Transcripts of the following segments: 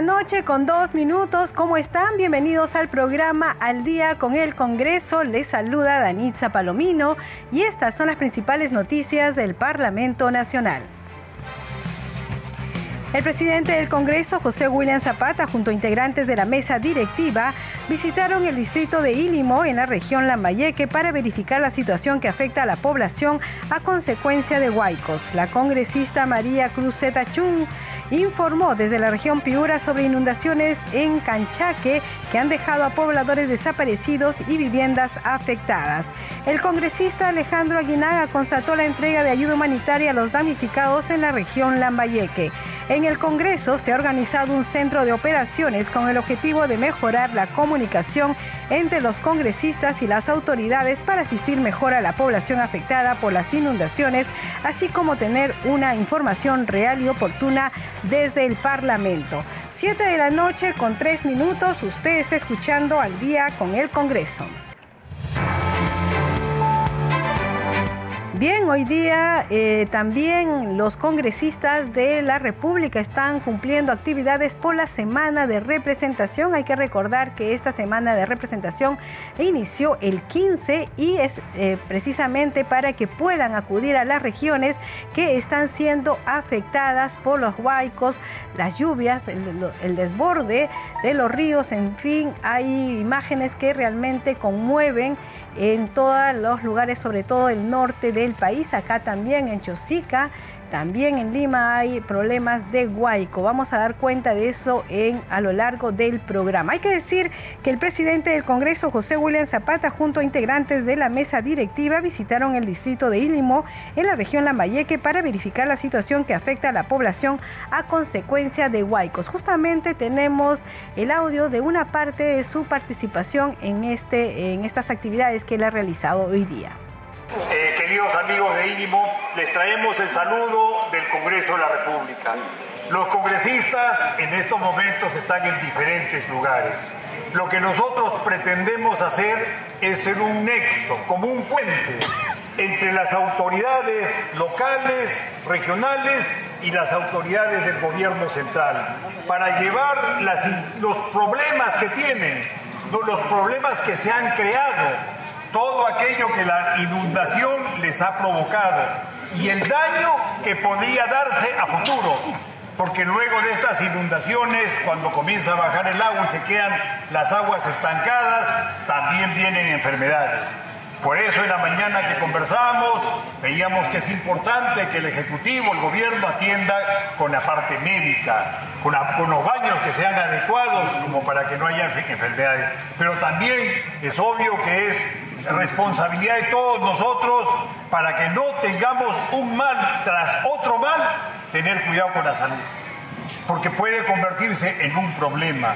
Noche con dos minutos. ¿Cómo están? Bienvenidos al programa Al Día con el Congreso. Les saluda Danitza Palomino y estas son las principales noticias del Parlamento Nacional. El presidente del Congreso, José William Zapata, junto a integrantes de la mesa directiva, visitaron el distrito de Ilimo en la región Lambayeque para verificar la situación que afecta a la población a consecuencia de huaicos. La congresista María Cruz Chung informó desde la región Piura sobre inundaciones en Canchaque que han dejado a pobladores desaparecidos y viviendas afectadas. El congresista Alejandro Aguinaga constató la entrega de ayuda humanitaria a los damnificados en la región Lambayeque. En el Congreso se ha organizado un centro de operaciones con el objetivo de mejorar la comunicación entre los congresistas y las autoridades para asistir mejor a la población afectada por las inundaciones, así como tener una información real y oportuna desde el Parlamento. Siete de la noche con tres minutos, usted está escuchando al día con el Congreso. Bien, hoy día eh, también los congresistas de la República están cumpliendo actividades por la semana de representación. Hay que recordar que esta semana de representación inició el 15 y es eh, precisamente para que puedan acudir a las regiones que están siendo afectadas por los huaicos, las lluvias, el desborde de los ríos, en fin, hay imágenes que realmente conmueven en todos los lugares, sobre todo el norte del país, acá también en Chosica, también en Lima hay problemas de huaico. Vamos a dar cuenta de eso en, a lo largo del programa. Hay que decir que el presidente del Congreso, José William Zapata, junto a integrantes de la mesa directiva, visitaron el distrito de Ilimo en la región Lambayeque para verificar la situación que afecta a la población a consecuencia de huaicos. Justamente tenemos el audio de una parte de su participación en, este, en estas actividades que él ha realizado hoy día. Eh, queridos amigos de INIMO, les traemos el saludo del Congreso de la República. Los congresistas en estos momentos están en diferentes lugares. Lo que nosotros pretendemos hacer es ser un nexo, como un puente entre las autoridades locales, regionales y las autoridades del gobierno central, para llevar los problemas que tienen, los problemas que se han creado todo aquello que la inundación les ha provocado y el daño que podría darse a futuro. Porque luego de estas inundaciones, cuando comienza a bajar el agua y se quedan las aguas estancadas, también vienen enfermedades. Por eso en la mañana que conversamos veíamos que es importante que el Ejecutivo, el Gobierno atienda con la parte médica, con, con, los baños que sean adecuados como para que no haya enfermedades. Pero también es obvio que es responsabilidad de todos nosotros para que no tengamos un mal tras otro mal, tener cuidado con la salud, porque puede convertirse en un problema.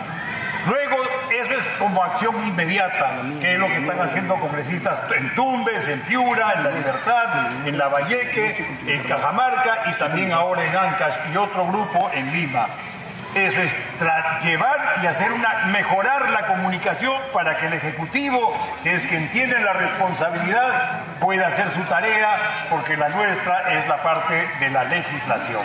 Luego, eso es como acción inmediata, que es lo que están haciendo congresistas en Tumbes, en Piura, en La Libertad, en La Valleque, en Cajamarca y también ahora en Ancash y otro grupo en Lima. Eso es llevar y hacer una, mejorar la comunicación para que el Ejecutivo, que es quien tiene la responsabilidad, pueda hacer su tarea, porque la nuestra es la parte de la legislación.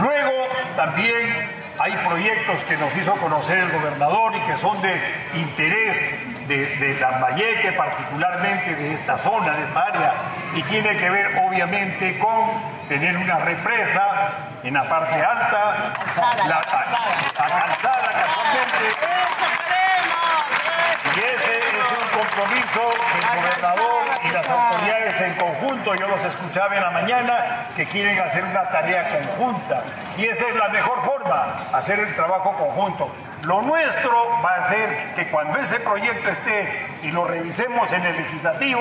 Luego también hay proyectos que nos hizo conocer el gobernador y que son de interés de, de Lambayeque, particularmente de esta zona, de esta área, y tiene que ver obviamente con tener una represa en la parte alta, la, calzada casualmente. Y ese es un compromiso del gobernador autoridades en conjunto, yo los escuchaba en la mañana, que quieren hacer una tarea conjunta. Y esa es la mejor forma, hacer el trabajo conjunto. Lo nuestro va a ser que cuando ese proyecto esté y lo revisemos en el legislativo,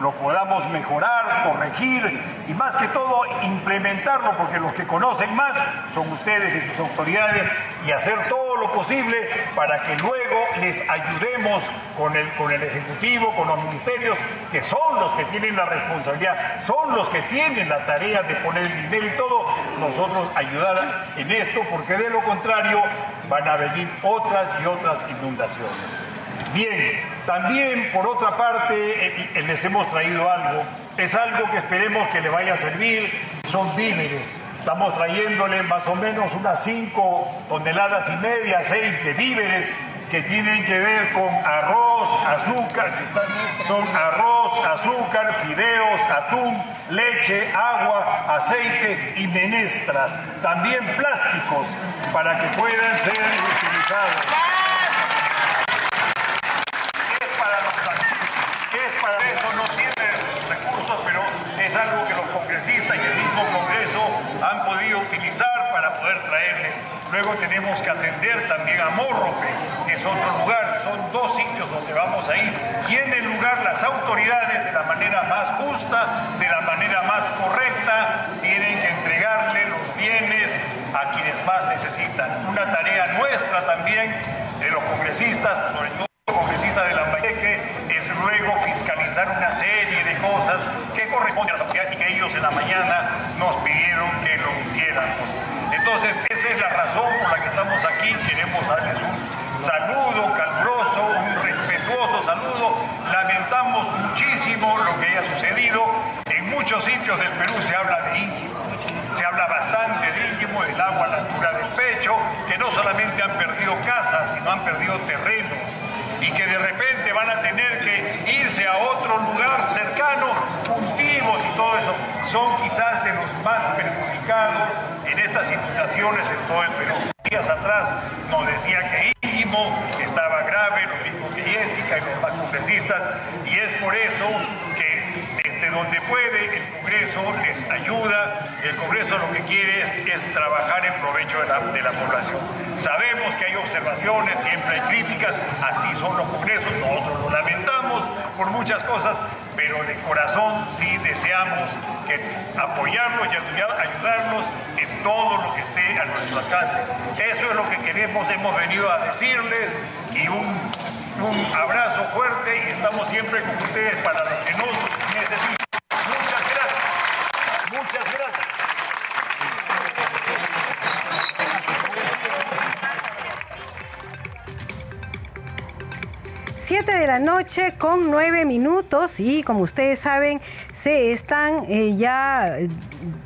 lo podamos mejorar, corregir y más que todo implementarlo, porque los que conocen más son ustedes y sus autoridades y hacer todo lo posible para que luego les ayudemos con el, con el Ejecutivo, con los ministerios, que son los que tienen la responsabilidad, son los que tienen la tarea de poner el dinero y todo, nosotros ayudar en esto, porque de lo contrario van a venir otras y otras inundaciones. Bien, también por otra parte eh, les hemos traído algo, es algo que esperemos que le vaya a servir, son víveres. Estamos trayéndole más o menos unas 5 toneladas y media, 6 de víveres que tienen que ver con arroz, azúcar, son arroz, azúcar, fideos, atún, leche, agua, aceite y menestras. También plásticos para que puedan ser utilizados. es para eso, no tiene recursos, pero es algo que los congresistas y el mismo Congreso han podido utilizar para poder traerles. Luego tenemos que atender también a Morrope, que es otro lugar, son dos sitios donde vamos a ir. Y en el lugar las autoridades, de la manera más justa, de la manera más correcta, tienen que entregarle los bienes a quienes más necesitan. Una tarea nuestra también de los congresistas, sobre todo congresistas de la es luego fiscalizar una serie de cosas que corresponden a las autoridades y que ellos en la mañana nos pidieron que lo hiciéramos. Entonces, esa es la razón por la que estamos aquí. Queremos darles un saludo caluroso, un respetuoso saludo. Lamentamos muchísimo lo que haya sucedido. En muchos sitios del Perú se habla de íntimo. Se habla bastante de íntimo, del agua a la altura del pecho, que no solamente han perdido casas, sino han perdido terrenos y que de repente van a tener que irse a otro lugar cercano, cultivos y todo eso, son quizás de los más perjudicados en estas en todo el Perú. Días atrás nos decía que Íntimo estaba grave, lo mismo que Jessica y los más congresistas, y es por eso que desde donde puede el Congreso les ayuda, el Congreso lo que quiere es, trabajar en provecho de la, población. Sabemos que hay observaciones, siempre hay críticas, así son los congresos, nosotros lo lamentamos por muchas cosas, pero de corazón sí deseamos que apoyarlos y ayudarnos en todo lo que esté a nuestro alcance. Eso es lo que queremos, hemos venido a decirles y un, un abrazo fuerte y estamos siempre con ustedes para lo que nos necesiten. Muchas gracias. Muchas gracias. 7 de la noche con 9 minutos y como ustedes saben se están eh, ya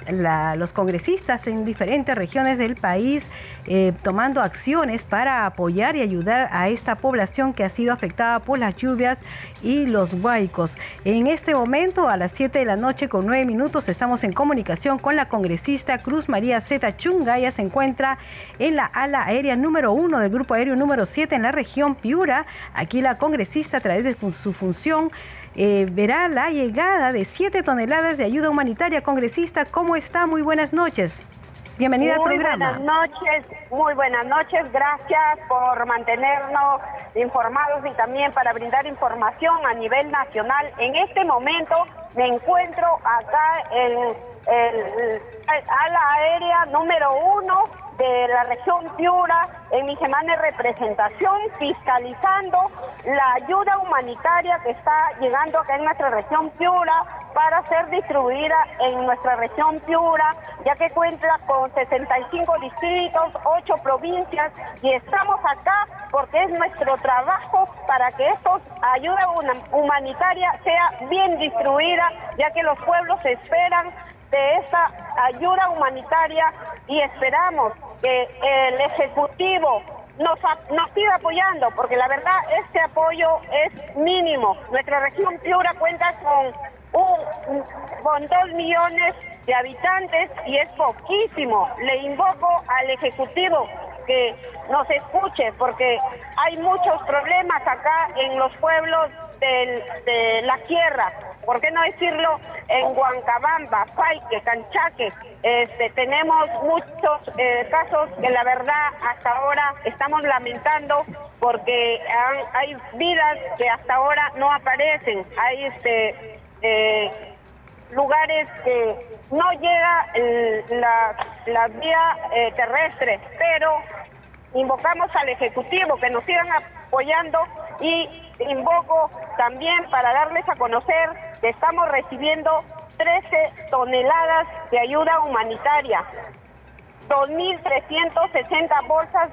los congresistas en diferentes regiones del país eh, tomando acciones para apoyar y ayudar a esta población que ha sido afectada por las lluvias y los huaicos. En este momento, a las 7 de la noche con 9 minutos, estamos en comunicación con la congresista Cruz María Zeta Chunga. Ella se encuentra en la ala aérea número 1 del grupo aéreo número 7 en la región Piura. Aquí la congresista, a través de su función, eh, verá la llegada de 7 toneladas de ayuda humanitaria. Congresista, ¿cómo está? Muy buenas noches. Bienvenida al programa. Buenas noches, muy buenas noches. Gracias por mantenernos informados y también para brindar información a nivel nacional. En este momento me encuentro acá en el, ala aérea número uno de la región Piura en mi semana de representación fiscalizando la ayuda humanitaria que está llegando acá en nuestra región Piura para ser distribuida en nuestra región Piura, ya que cuenta con 65 distritos, 8 provincias y estamos acá porque es nuestro trabajo para que esta ayuda humanitaria sea bien distribuida, ya que los pueblos esperan de esta ayuda humanitaria y esperamos que el Ejecutivo nos, nos siga apoyando, porque la verdad este apoyo es mínimo. Nuestra región Piura cuenta con, un, con dos millones de habitantes y es poquísimo. Le invoco al Ejecutivo que nos escuche, porque hay muchos problemas acá en los pueblos de la sierra ¿por qué no decirlo? En Huancabamba, Paique, Canchaque, este, tenemos muchos eh, casos que la verdad hasta ahora estamos lamentando porque hay vidas que hasta ahora no aparecen, hay este eh, lugares que no llega la, vía eh, terrestre, pero invocamos al Ejecutivo que nos sigan apoyando y invoco también para darles a conocer estamos recibiendo 13 toneladas de ayuda humanitaria, 2.360 bolsas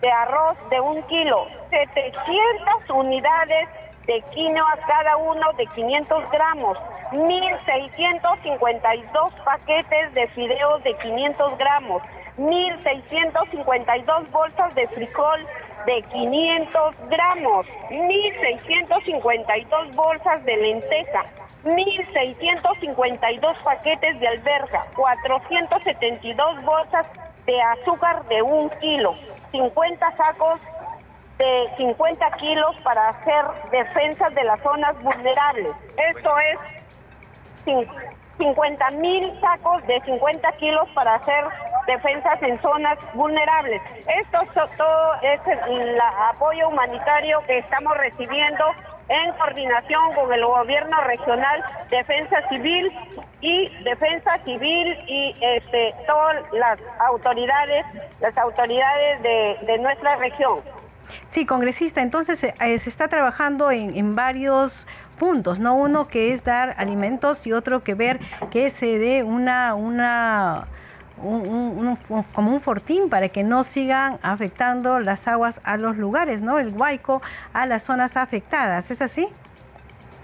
de arroz de un kilo, 700 unidades de quinoa cada uno de 500 gramos, 1.652 paquetes de fideos de 500 gramos, 1.652 bolsas de frijol de 500 gramos, 1.652 bolsas de lenteja, 1.652 paquetes de alberga, 472 bolsas de azúcar de un kilo, 50 sacos de 50 kilos para hacer defensas de las zonas vulnerables. Esto es 50 mil sacos de 50 kilos para hacer defensas en zonas vulnerables. Esto todo es el apoyo humanitario que estamos recibiendo en coordinación con el gobierno regional, Defensa Civil y Defensa Civil y este, todas las autoridades, las autoridades de, nuestra región. Sí, congresista, entonces eh, se está trabajando en, en varios puntos, ¿no? Uno que es dar alimentos y otro que ver que se dé una, una como un fortín para que no sigan afectando las aguas a los lugares, ¿no? El huaico a las zonas afectadas, ¿es así?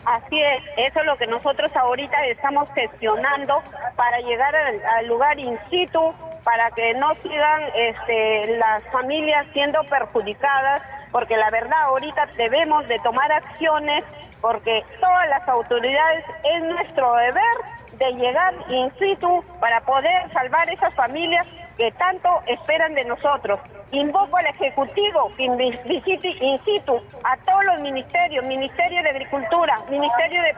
Así es, eso es lo que nosotros ahorita estamos gestionando para llegar al, lugar in situ, para que no sigan este, las familias siendo perjudicadas, porque la verdad ahorita debemos de tomar acciones, porque todas las autoridades es nuestro deber de llegar in situ para poder salvar esas familias que tanto esperan de nosotros. Invoco al Ejecutivo que visite in situ a todos los ministerios, Ministerio de Agricultura, Ministerio de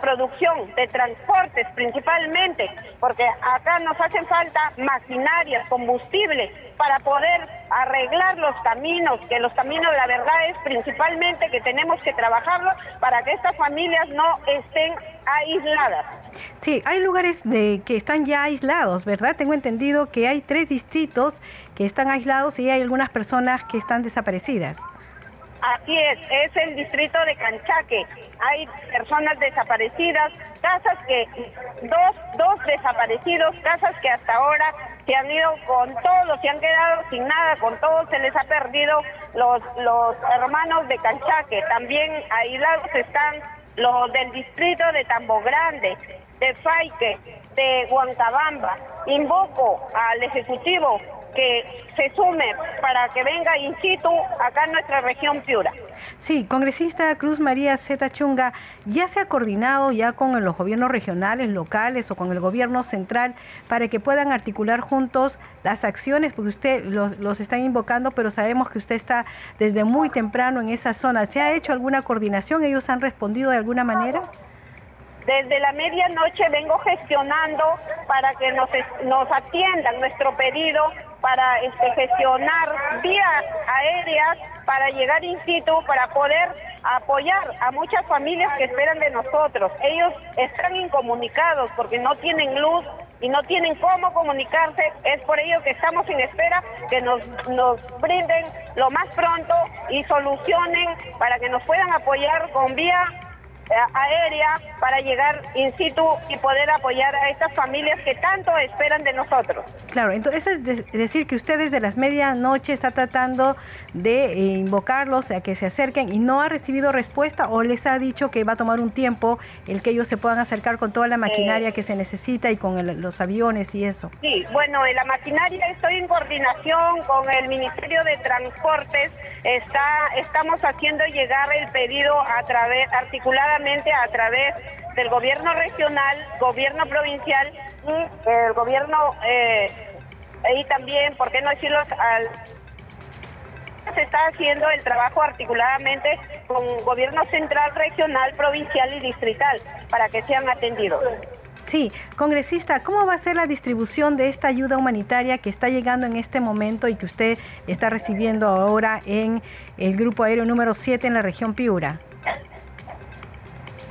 Producción, de Transportes principalmente, porque acá nos hacen falta maquinaria, combustible, para poder arreglar los caminos, que los caminos la verdad es principalmente que tenemos que trabajarlo para que estas familias no estén aisladas. Sí, hay lugares de, que están ya aislados, ¿verdad? Tengo entendido que hay tres distritos que están aislados y hay algunas personas que están desaparecidas. Así es, es el distrito de Canchaque. Hay personas desaparecidas, casas que, dos, dos desaparecidos, casas que hasta ahora se han ido con todo, se han quedado sin nada, con todo se les ha perdido los, los hermanos de Canchaque. También aislados están los del distrito de Tambo Grande, de Faique, de Huancabamba. Invoco al Ejecutivo que se sume para que venga in situ acá en nuestra región Piura. Sí, congresista Cruz María Zeta Chunga, ¿ya se ha coordinado ya con los gobiernos regionales, locales o con el gobierno central para que puedan articular juntos las acciones? Porque usted los, los está invocando, pero sabemos que usted está desde muy temprano en esa zona. ¿Se ha hecho alguna coordinación? ¿Ellos han respondido de alguna manera? Desde la medianoche vengo gestionando para que nos, nos atiendan nuestro pedido para este, gestionar vías aéreas para llegar in situ, para poder apoyar a muchas familias que esperan de nosotros. Ellos están incomunicados porque no tienen luz y no tienen cómo comunicarse. Es por ello que estamos en espera que nos, nos brinden lo más pronto y solucionen para que nos puedan apoyar con vía aérea para llegar in situ y poder apoyar a estas familias que tanto esperan de nosotros. Claro, entonces es decir que ustedes de las medianoche está tratando de eh, invocarlos a que se acerquen y no ha recibido respuesta o les ha dicho que va a tomar un tiempo el que ellos se puedan acercar con toda la maquinaria eh, que se necesita y con los aviones y eso. Sí, bueno, en la maquinaria estoy en coordinación con el Ministerio de Transportes, está estamos haciendo llegar el pedido a través articulada a través del gobierno regional, gobierno provincial y el gobierno, eh, y también, ¿por qué no decirlo? Al, se está haciendo el trabajo articuladamente con gobierno central, regional, provincial y distrital para que sean atendidos. Sí, congresista, ¿cómo va a ser la distribución de esta ayuda humanitaria que está llegando en este momento y que usted está recibiendo ahora en el grupo aéreo número 7 en la región Piura?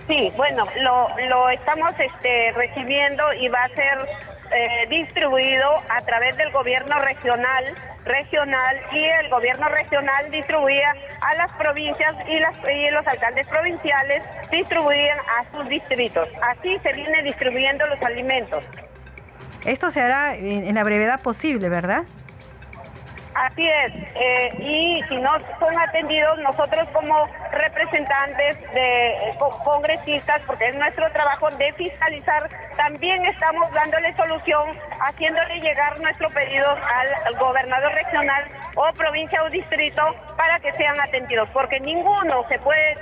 Sí, bueno, lo, lo estamos este, recibiendo y va a ser eh, distribuido a través del gobierno regional, regional y el gobierno regional distribuía a las provincias y, las, y los alcaldes provinciales distribuían a sus distritos. Así se viene distribuyendo los alimentos. Esto se hará en la brevedad posible, ¿verdad? Así es, eh, y si no son atendidos nosotros como representantes de eh, congresistas, porque es nuestro trabajo de fiscalizar, también estamos dándole solución, haciéndole llegar nuestro pedido al, gobernador regional o provincia o distrito para que sean atendidos, porque ninguno se puede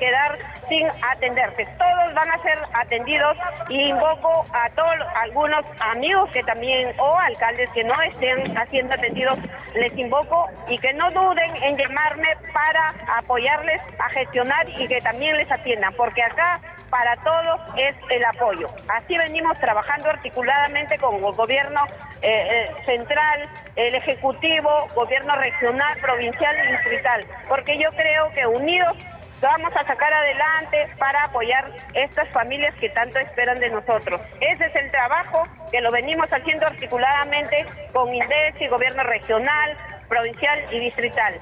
quedar sin atenderse. Todos van a ser atendidos y invoco a todos algunos amigos que también o alcaldes que no estén haciendo atendidos les invoco y que no duden en llamarme para apoyarles a gestionar y que también les atiendan, porque acá para todos es el apoyo. Así venimos trabajando articuladamente con el gobierno eh, eh, central, el ejecutivo, gobierno regional, provincial y distrital, porque yo creo que unidos vamos a sacar adelante para apoyar estas familias que tanto esperan de nosotros. Ese es el trabajo que lo venimos haciendo articuladamente con INDES y gobierno regional, provincial y distrital.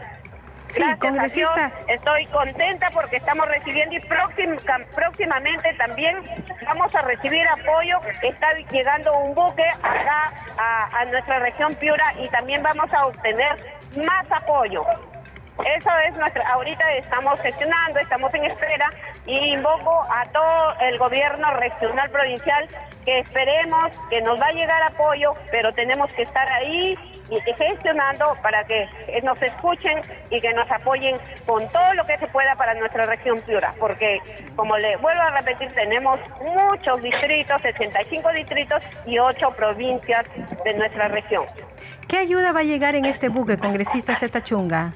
Sí, congresista. estoy contenta porque estamos recibiendo y próximamente también vamos a recibir apoyo. Está llegando un buque acá a, a nuestra región Piura y también vamos a obtener más apoyo. Eso es nuestra, ahorita estamos gestionando, estamos en espera y invoco a todo el gobierno regional provincial que esperemos que nos va a llegar apoyo, pero tenemos que estar ahí y gestionando para que nos escuchen y que nos apoyen con todo lo que se pueda para nuestra región Piura, porque como le vuelvo a repetir, tenemos muchos distritos, 65 distritos y 8 provincias de nuestra región. ¿Qué ayuda va a llegar en este buque, congresista Zeta Chunga?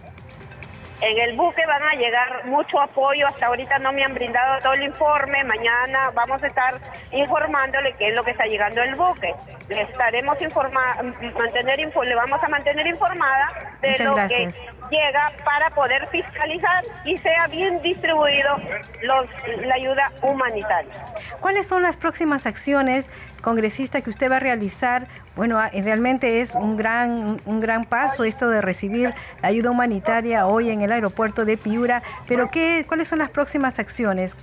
En el buque van a llegar mucho apoyo, hasta ahorita no me han brindado todo el informe, mañana vamos a estar informándole qué es lo que está llegando el buque. Le estaremos informando, mantener le vamos a mantener informada de lo que llega para poder fiscalizar y sea bien distribuido los, la ayuda humanitaria. ¿Cuáles son las próximas acciones congresista que usted va a realizar, bueno, ah, realmente es un gran, un gran paso esto de recibir la ayuda humanitaria hoy en el aeropuerto de Piura, pero ¿qué, ¿cuáles son las próximas acciones?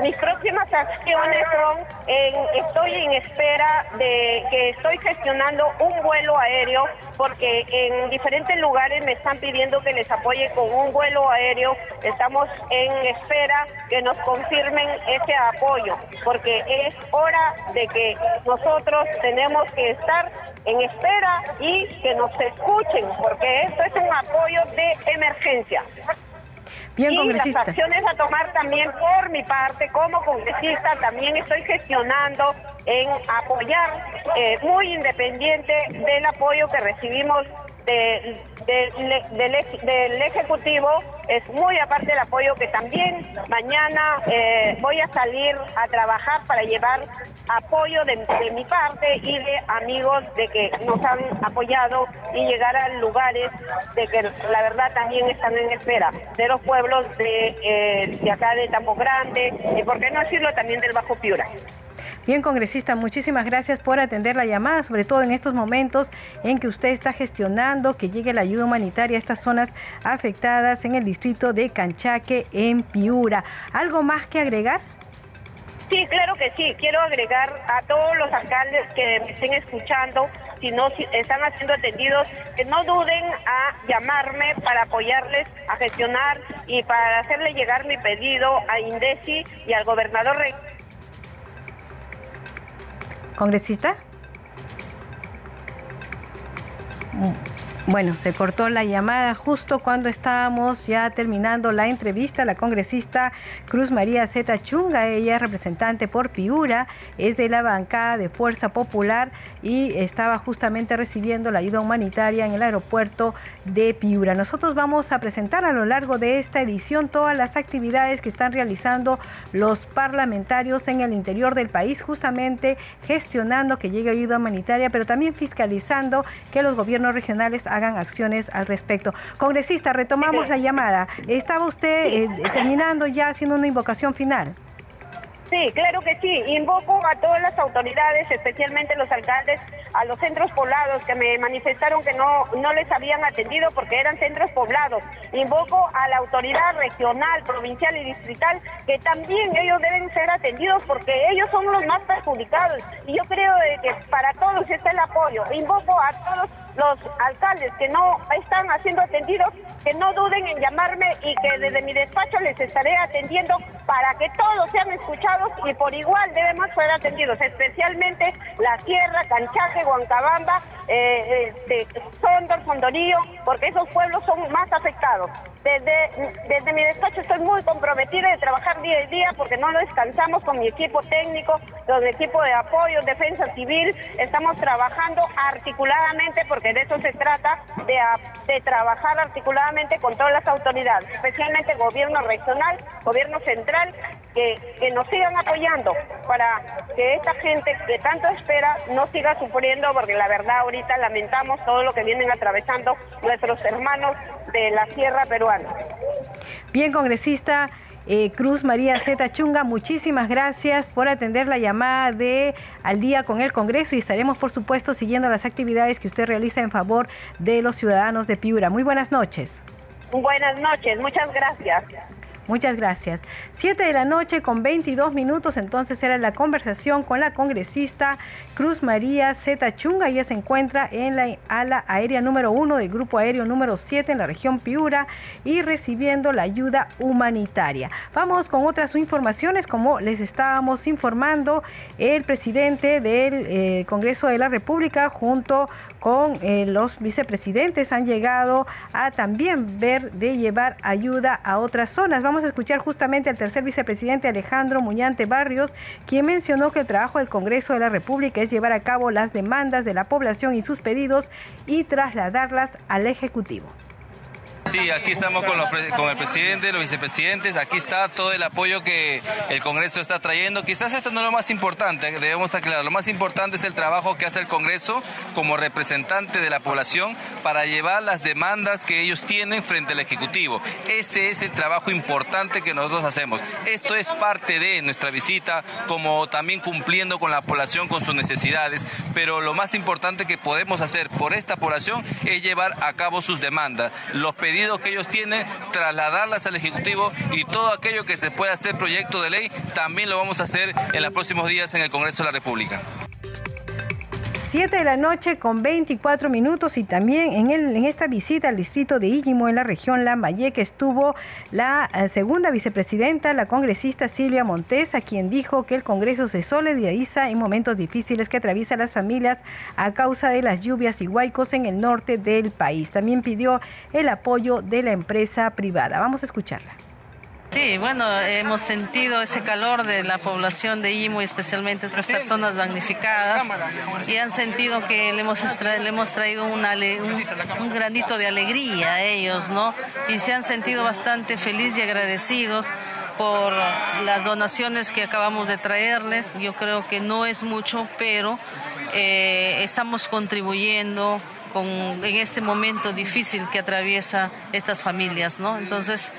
Mis próximas acciones son, estoy en espera de que estoy gestionando un vuelo aéreo porque en diferentes lugares me están pidiendo que les apoye con un vuelo aéreo. Estamos en espera que nos confirmen ese apoyo porque es hora de que nosotros tenemos que estar en espera y que nos escuchen porque esto es un apoyo de emergencia. Bien, y las acciones a tomar también por mi parte como congresista, también estoy gestionando en apoyar, eh, muy independiente del apoyo que recibimos de, del, Ejecutivo es muy aparte del apoyo que también mañana eh, voy a salir a trabajar para llevar apoyo de, mi parte y de amigos de que nos han apoyado y llegar a lugares de que la verdad también están en espera, de los pueblos de, eh, de acá de Tambo Grande y por qué no decirlo también del Bajo Piura. Bien, congresista, muchísimas gracias por atender la llamada, sobre todo en estos momentos en que usted está gestionando que llegue la ayuda humanitaria a estas zonas afectadas en el distrito de Canchaque, en Piura. ¿Algo más que agregar? Sí, claro que sí. Quiero agregar a todos los alcaldes que me estén escuchando, si no están siendo atendidos, que no duden a llamarme para apoyarles a gestionar y para hacerle llegar mi pedido a INDECI y al gobernador ¿Congresista? Bueno, se cortó la llamada justo cuando estábamos ya terminando la entrevista. La congresista Cruz María Zeta Chunga, ella es representante por Piura, es de la bancada de Fuerza Popular y estaba justamente recibiendo la ayuda humanitaria en el aeropuerto de Piura. Nosotros vamos a presentar a lo largo de esta edición todas las actividades que están realizando los parlamentarios en el interior del país, justamente gestionando que llegue ayuda humanitaria, pero también fiscalizando que los gobiernos regionales hagan acciones al respecto. Congresista, retomamos la llamada. Estaba usted eh, terminando ya haciendo una invocación final. Sí, claro que sí. Invoco a todas las autoridades, especialmente los alcaldes, a los centros poblados que me manifestaron que no, no les habían atendido porque eran centros poblados. Invoco a la autoridad regional, provincial y distrital que también ellos deben ser atendidos porque ellos son los más perjudicados. Y yo creo que para todos está el apoyo. Invoco a todos los alcaldes que no están haciendo atendidos, que no duden en llamarme y que desde mi despacho les estaré atendiendo para que todos sean escuchados y por igual debemos ser atendidos, especialmente la Sierra, Canchaje, Huancabamba, eh, eh, Sondor, Sondorío, porque esos pueblos son más afectados. Desde, desde mi despacho estoy muy comprometida de trabajar día a día porque no descansamos con mi equipo técnico, con mi equipo de apoyo, defensa civil, estamos trabajando articuladamente porque de eso se trata, de, de trabajar articuladamente con todas las autoridades, especialmente gobierno regional, gobierno central, que, que nos sigan apoyando para que esta gente que tanto espera no siga sufriendo porque la verdad ahorita lamentamos todo lo que vienen atravesando nuestros hermanos de la sierra peruana. Bien, congresista. Eh, Cruz María Zeta Chunga, muchísimas gracias por atender la llamada de Al día con el Congreso y estaremos, por supuesto, siguiendo las actividades que usted realiza en favor de los ciudadanos de Piura. Muy buenas noches. Buenas noches, muchas gracias. Muchas gracias. Siete de la noche con 22 minutos, entonces era la conversación con la congresista Cruz María Zeta Chunga. Ella se encuentra en la ala aérea número uno del grupo aéreo número 7 en la región Piura y recibiendo la ayuda humanitaria. Vamos con otras informaciones, como les estábamos informando, el presidente del eh, Congreso de la República junto con eh, los vicepresidentes han llegado a también ver de llevar ayuda a otras zonas. Vamos a escuchar justamente al tercer vicepresidente Alejandro Muñante Barrios, quien mencionó que el trabajo del Congreso de la República es llevar a cabo las demandas de la población y sus pedidos y trasladarlas al Ejecutivo. Sí, aquí estamos con, con, el presidente, los vicepresidentes, aquí está todo el apoyo que el Congreso está trayendo. Quizás esto no es lo más importante, debemos aclarar, lo más importante es el trabajo que hace el Congreso como representante de la población para llevar las demandas que ellos tienen frente al Ejecutivo. Ese es el trabajo importante que nosotros hacemos. Esto es parte de nuestra visita, como también cumpliendo con la población, con sus necesidades, pero lo más importante que podemos hacer por esta población es llevar a cabo sus demandas. Los que ellos tienen, trasladarlas al Ejecutivo y todo aquello que se pueda hacer proyecto de ley, también lo vamos a hacer en los próximos días en el Congreso de la República. 7 de la noche con 24 minutos y también en, esta visita al distrito de Íllimo en la región Lambayeque estuvo la eh, segunda vicepresidenta, la congresista Silvia Montes, a quien dijo que el Congreso se solidariza en momentos difíciles que atraviesan las familias a causa de las lluvias y huaicos en el norte del país. También pidió el apoyo de la empresa privada. Vamos a escucharla. Sí, bueno, hemos sentido ese calor de la población de Imo y especialmente estas personas damnificadas y han sentido que le hemos, le hemos traído un, un, granito de alegría a ellos, ¿no? Y se han sentido bastante felices y agradecidos por las donaciones que acabamos de traerles. Yo creo que no es mucho, pero eh, estamos contribuyendo con, en este momento difícil que atraviesa estas familias, ¿no? Entonces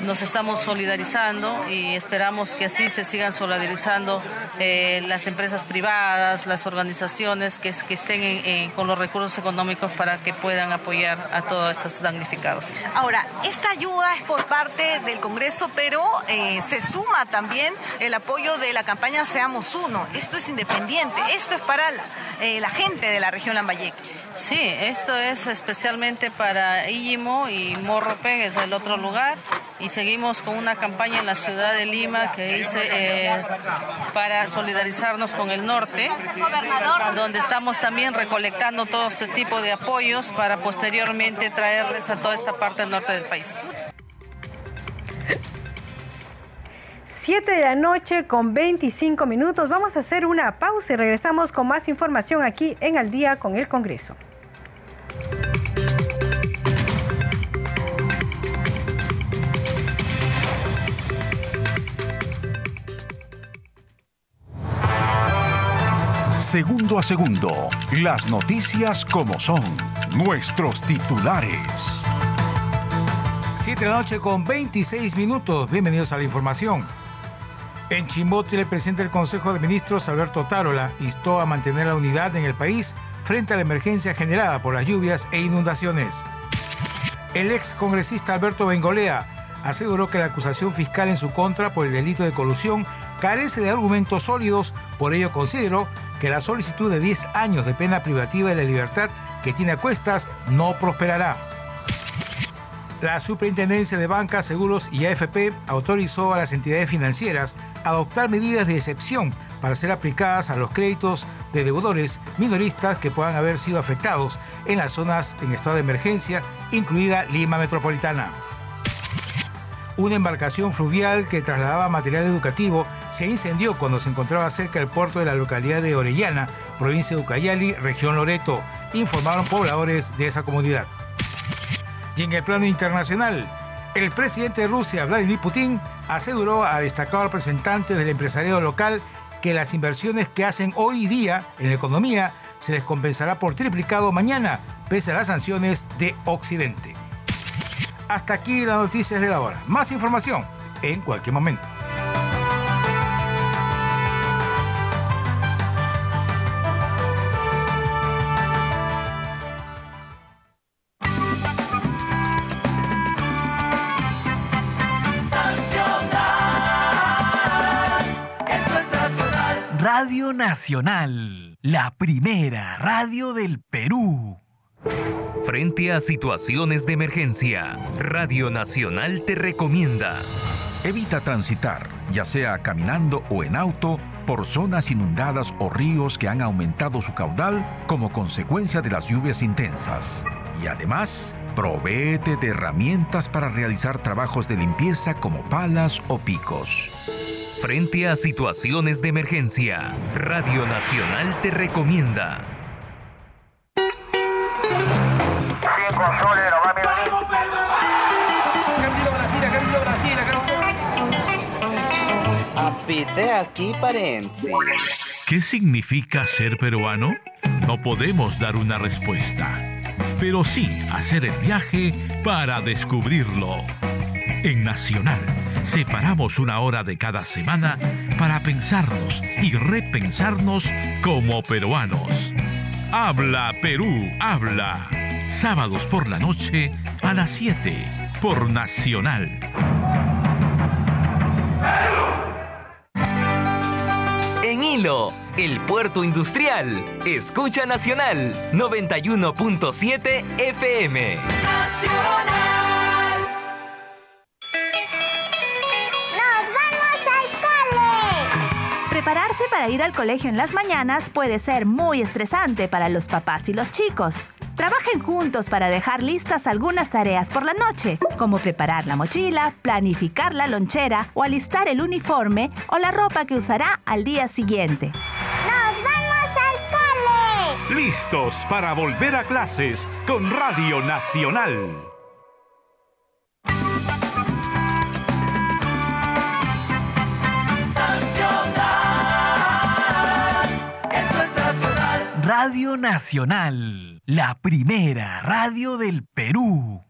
nos estamos solidarizando y esperamos que así se sigan solidarizando eh, las empresas privadas, las organizaciones que, que estén con los recursos económicos para que puedan apoyar a todos estos damnificados. Ahora, esta ayuda es por parte del Congreso, pero eh, se suma también el apoyo de la campaña Seamos Uno. Esto es independiente, esto es para la, eh, la gente de la región Lambayeque. Sí, esto es especialmente para Íllimo y Morrope, es del otro lugar, y seguimos con una campaña en la ciudad de Lima que hice eh, para solidarizarnos con el norte, donde estamos también recolectando todo este tipo de apoyos para posteriormente traerles a toda esta parte del norte del país. 7 de la noche con 25 minutos. Vamos a hacer una pausa y regresamos con más información aquí en Al día con el Congreso. Segundo a segundo, las noticias como son, nuestros titulares. 7 de la noche con 26 minutos. Bienvenidos a la información. En Chimbote, el presidente del Consejo de Ministros, Alberto Tarola, instó a mantener la unidad en el país frente a la emergencia generada por las lluvias e inundaciones. El ex congresista Alberto Bengolea aseguró que la acusación fiscal en su contra por el delito de colusión carece de argumentos sólidos, por ello consideró que la solicitud de 10 años de pena privativa de la libertad que tiene a cuestas no prosperará. La Superintendencia de Bancas, Seguros y AFP autorizó a las entidades financieras adoptar medidas de excepción para ser aplicadas a los créditos de deudores minoristas que puedan haber sido afectados en las zonas en estado de emergencia, incluida Lima Metropolitana. Una embarcación fluvial que trasladaba material educativo se incendió cuando se encontraba cerca del puerto de la localidad de Orellana, provincia de Ucayali, región Loreto, informaron pobladores de esa comunidad. Y en el plano internacional, el presidente de Rusia, Vladimir Putin, aseguró a destacados representantes del empresariado local que las inversiones que hacen hoy día en la economía se les compensará por triplicado mañana, pese a las sanciones de Occidente. Hasta aquí las noticias de la hora. Más información en cualquier momento. Radio Nacional, la primera radio del Perú. Frente a situaciones de emergencia, Radio Nacional te recomienda. Evita transitar, ya sea caminando o en auto, por zonas inundadas o ríos que han aumentado su caudal como consecuencia de las lluvias intensas. Y además, provéete de herramientas para realizar trabajos de limpieza como palas o picos. Frente a situaciones de emergencia, Radio Nacional te recomienda. Apite aquí, parense. ¿Qué significa ser peruano? No podemos dar una respuesta, pero sí hacer el viaje para descubrirlo. En Nacional separamos una hora de cada semana para pensarnos y repensarnos como peruanos. Habla Perú, habla. Sábados por la noche a las 7 por Nacional. En Hilo, el puerto industrial. Escucha Nacional 91.7 FM. Nacional. Para ir al colegio en las mañanas puede ser muy estresante para los papás y los chicos. Trabajen juntos para dejar listas algunas tareas por la noche, como preparar la mochila, planificar la lonchera o alistar el uniforme o la ropa que usará al día siguiente. ¡Nos vamos al cole! Listos para volver a clases con Radio Nacional. Radio Nacional, la primera radio del Perú.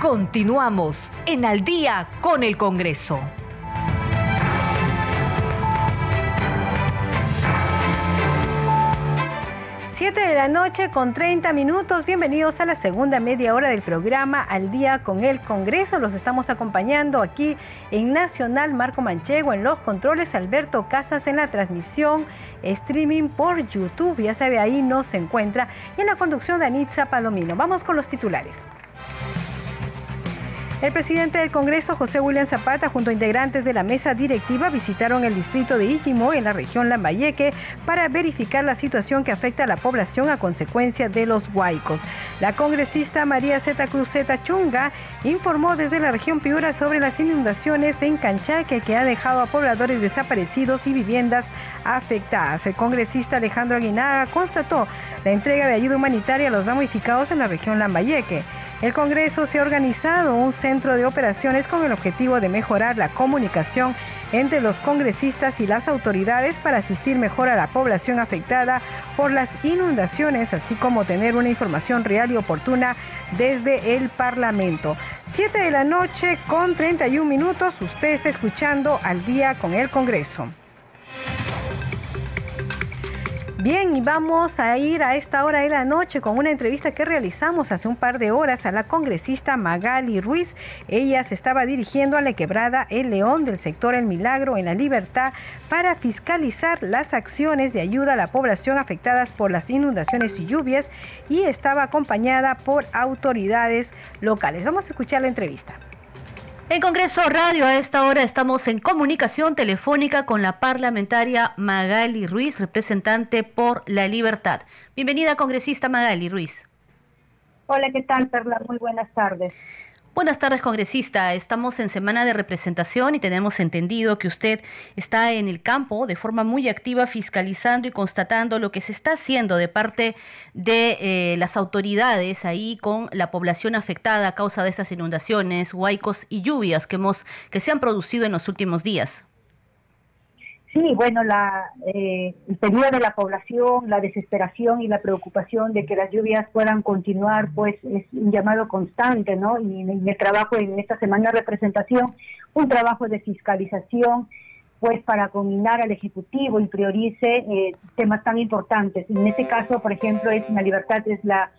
Continuamos en Al día con el Congreso. 7 de la noche con 30 minutos. Bienvenidos a la segunda media hora del programa Al día con el Congreso. Los estamos acompañando aquí en Nacional Marco Manchego, en los controles Alberto Casas en la transmisión streaming por YouTube. Ya sabe, ahí nos encuentra. Y en la conducción de Anitza Palomino. Vamos con los titulares. El presidente del Congreso, José William Zapata, junto a integrantes de la mesa directiva, visitaron el distrito de Iquimó, en la región Lambayeque, para verificar la situación que afecta a la población a consecuencia de los huaicos. La congresista María Zeta Cruzeta Chunga informó desde la región Piura sobre las inundaciones en Canchaque que ha dejado a pobladores desaparecidos y viviendas afectadas. El congresista Alejandro Aguinaga constató la entrega de ayuda humanitaria a los damnificados en la región Lambayeque. El Congreso se ha organizado un centro de operaciones con el objetivo de mejorar la comunicación entre los congresistas y las autoridades para asistir mejor a la población afectada por las inundaciones, así como tener una información real y oportuna desde el Parlamento. 7 de la noche con 31 minutos, usted está escuchando al día con el Congreso. Bien, y vamos a ir a esta hora de la noche con una entrevista que realizamos hace un par de horas a la congresista Magali Ruiz. Ella se estaba dirigiendo a la quebrada El León del sector El Milagro en la Libertad para fiscalizar las acciones de ayuda a la población afectadas por las inundaciones y lluvias y estaba acompañada por autoridades locales. Vamos a escuchar la entrevista. En Congreso Radio a esta hora estamos en comunicación telefónica con la parlamentaria Magali Ruiz, representante por La Libertad. Bienvenida, congresista Magali Ruiz. Hola, ¿qué tal, Perla? Muy buenas tardes. Buenas tardes, congresista. Estamos en semana de representación y tenemos entendido que usted está en el campo de forma muy activa fiscalizando y constatando lo que se está haciendo de parte de eh, las autoridades ahí con la población afectada a causa de estas inundaciones, huaicos y lluvias que, hemos, que se han producido en los últimos días. Sí, bueno, la, eh, el periodo de la población, la desesperación y la preocupación de que las lluvias puedan continuar, pues es un llamado constante, ¿no? Y en el trabajo en esta semana de representación, un trabajo de fiscalización, pues para combinar al Ejecutivo y priorice eh, temas tan importantes. En este caso, por ejemplo, es la libertad, es la,